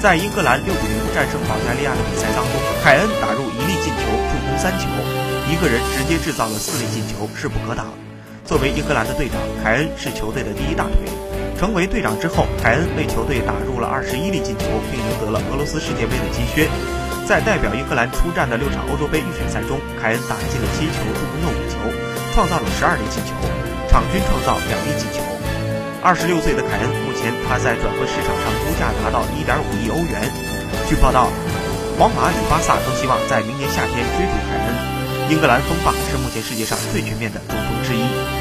在英格兰六比零战胜保加利亚的比赛当中，凯恩打入一粒进球，助攻三球，一个人直接制造了四粒进球，势不可挡。作为英格兰的队长，凯恩是球队的第一大腿。成为队长之后，凯恩为球队打入了二十一粒进球，并赢得了俄罗斯世界杯的金靴。在代表英格兰出战的六场欧洲杯预选赛中，凯恩打进了七球，助攻了五球，创造了十二粒进球，场均创造两粒进球。二十六岁的凯恩，目前他在转会市场上估价达到一点五亿欧元。据报道，皇马与巴萨都希望在明年夏天追逐凯恩。英格兰锋霸是目前世界上最全面的中锋之一。